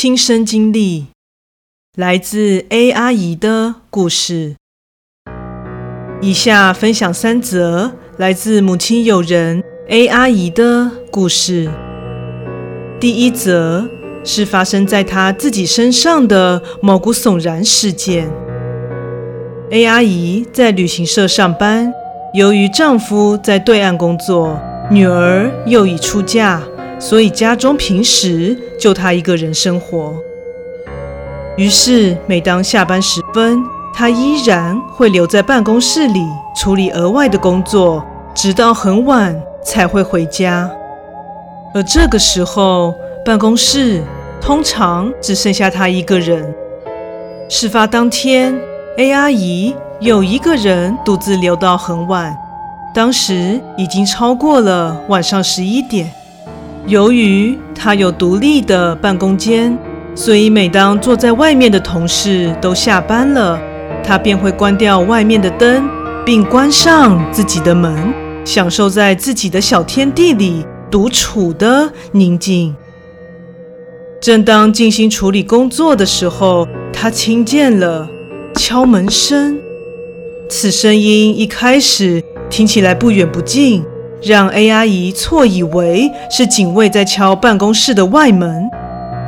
亲身经历，来自 A 阿姨的故事。以下分享三则来自母亲友人 A 阿姨的故事。第一则是发生在她自己身上的毛骨悚然事件。A 阿姨在旅行社上班，由于丈夫在对岸工作，女儿又已出嫁，所以家中平时就她一个人生活。于是，每当下班时分，她依然会留在办公室里处理额外的工作，直到很晚才会回家。而这个时候，办公室通常只剩下她一个人。事发当天，A 阿姨有一个人独自留到很晚，当时已经超过了晚上十一点。由于他有独立的办公间，所以每当坐在外面的同事都下班了，他便会关掉外面的灯，并关上自己的门，享受在自己的小天地里独处的宁静。正当静心处理工作的时候，他听见了敲门声。此声音一开始听起来不远不近，让 A 阿姨错以为是警卫在敲办公室的外门。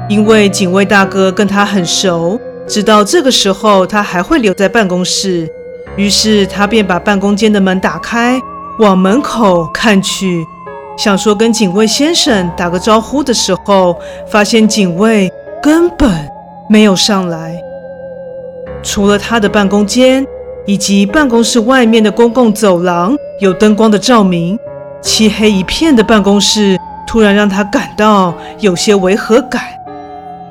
因为警卫大哥跟她很熟，知道这个时候她还会留在办公室，于是他便把办公间的门打开，往门口看去。想说跟警卫先生打个招呼的时候，发现警卫根本没有上来。除了他的办公间以及办公室外面的公共走廊有灯光的照明，漆黑一片的办公室突然让他感到有些违和感。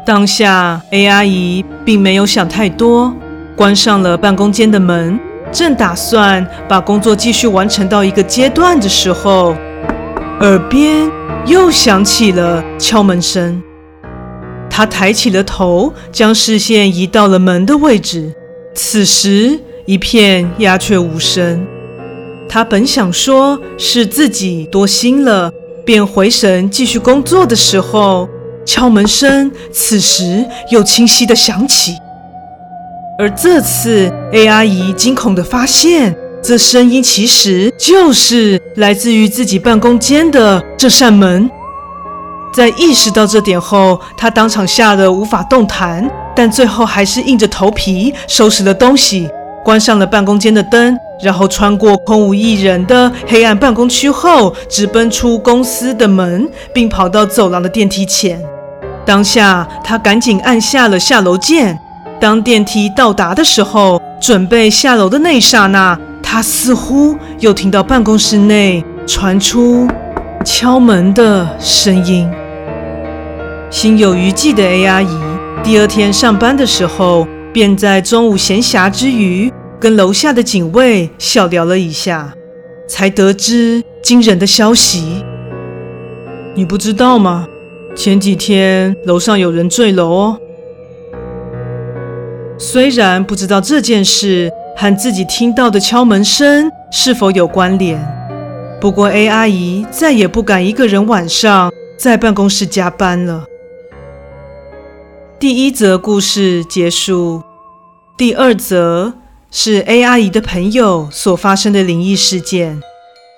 当下 A 阿姨并没有想太多，关上了办公间的门，正打算把工作继续完成到一个阶段的时候。耳边又响起了敲门声，他抬起了头，将视线移到了门的位置。此时一片鸦雀无声。他本想说是自己多心了，便回神继续工作的时候，敲门声此时又清晰的响起。而这次，A 阿姨惊恐的发现。这声音其实就是来自于自己办公间的这扇门。在意识到这点后，他当场吓得无法动弹，但最后还是硬着头皮收拾了东西，关上了办公间的灯，然后穿过空无一人的黑暗办公区后，直奔出公司的门，并跑到走廊的电梯前。当下，他赶紧按下了下楼键。当电梯到达的时候，准备下楼的那一刹那。他似乎又听到办公室内传出敲门的声音。心有余悸的 A 阿姨，第二天上班的时候，便在中午闲暇之余，跟楼下的警卫小聊了一下，才得知惊人的消息。你不知道吗？前几天楼上有人坠楼哦。虽然不知道这件事。和自己听到的敲门声是否有关联？不过 A 阿姨再也不敢一个人晚上在办公室加班了。第一则故事结束。第二则是 A 阿姨的朋友所发生的灵异事件，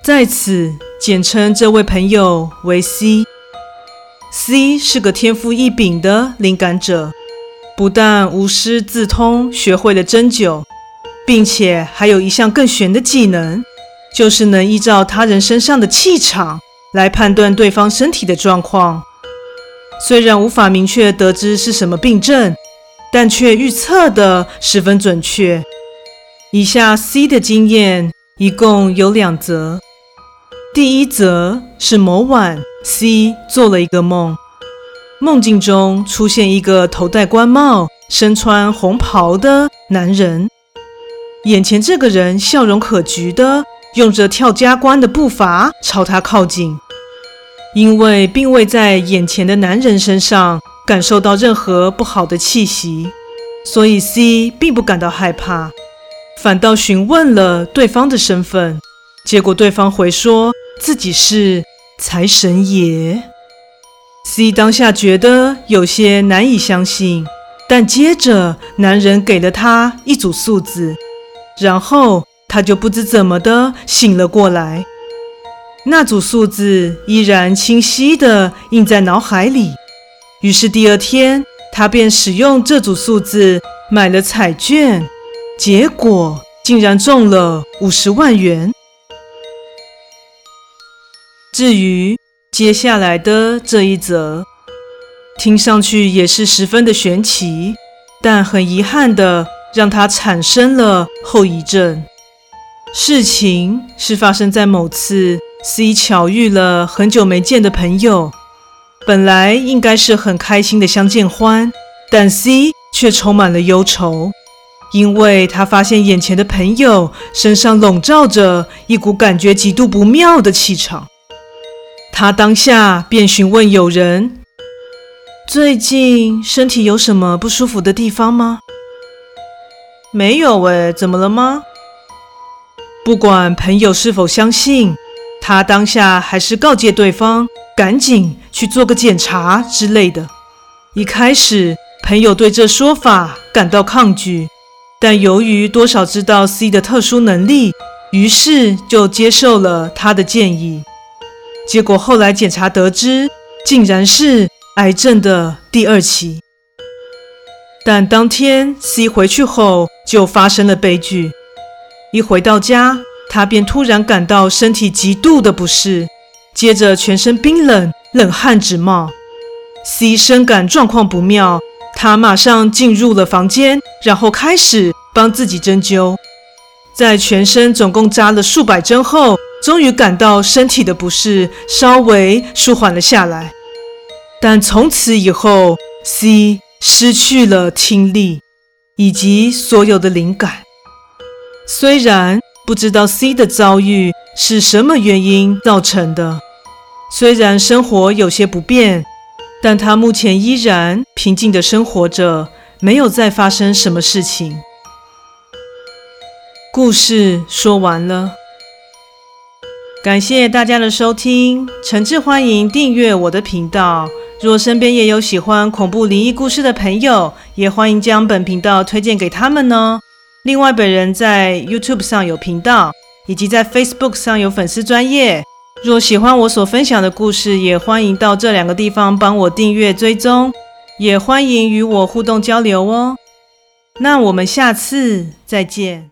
在此简称这位朋友为 C。C 是个天赋异禀的灵感者，不但无师自通，学会了针灸。并且还有一项更玄的技能，就是能依照他人身上的气场来判断对方身体的状况。虽然无法明确得知是什么病症，但却预测得十分准确。以下 C 的经验一共有两则。第一则是某晚 C 做了一个梦，梦境中出现一个头戴官帽、身穿红袍的男人。眼前这个人笑容可掬的，用着跳加官的步伐朝他靠近。因为并未在眼前的男人身上感受到任何不好的气息，所以 C 并不感到害怕，反倒询问了对方的身份。结果对方回说自己是财神爷。C 当下觉得有些难以相信，但接着男人给了他一组数字，然后他就不知怎么的醒了过来。那组数字依然清晰的印在脑海里。于是第二天，他便使用这组数字买了彩券，结果竟然中了五十万元。至于接下来的这一则，听上去也是十分的玄奇，但很遗憾的让他产生了后遗症。事情是发生在某次 C 巧遇了很久没见的朋友，本来应该是很开心的相见欢，但 C 却充满了忧愁，因为他发现眼前的朋友身上笼罩着一股感觉极度不妙的气场。他当下便询问友人：“最近身体有什么不舒服的地方吗？”“没有诶，怎么了吗？”不管朋友是否相信，他当下还是告诫对方赶紧去做个检查之类的。一开始，朋友对这说法感到抗拒，但由于多少知道 C 的特殊能力，于是就接受了他的建议。结果后来检查得知，竟然是癌症的第二期。但当天 C 回去后，就发生了悲剧。一回到家，他便突然感到身体极度的不适，接着全身冰冷，冷汗直冒。C 深感状况不妙，他马上进入了房间，然后开始帮自己针灸。在全身总共扎了数百针后，终于感到身体的不适稍微舒缓了下来，但从此以后，C 失去了听力以及所有的灵感。虽然不知道 C 的遭遇是什么原因造成的，虽然生活有些不便，但他目前依然平静地生活着，没有再发生什么事情。故事说完了。感谢大家的收听，诚挚欢迎订阅我的频道。若身边也有喜欢恐怖灵异故事的朋友，也欢迎将本频道推荐给他们哦。另外，本人在 YouTube 上有频道，以及在 Facebook 上有粉丝专业。若喜欢我所分享的故事，也欢迎到这两个地方帮我订阅追踪，也欢迎与我互动交流哦。那我们下次再见。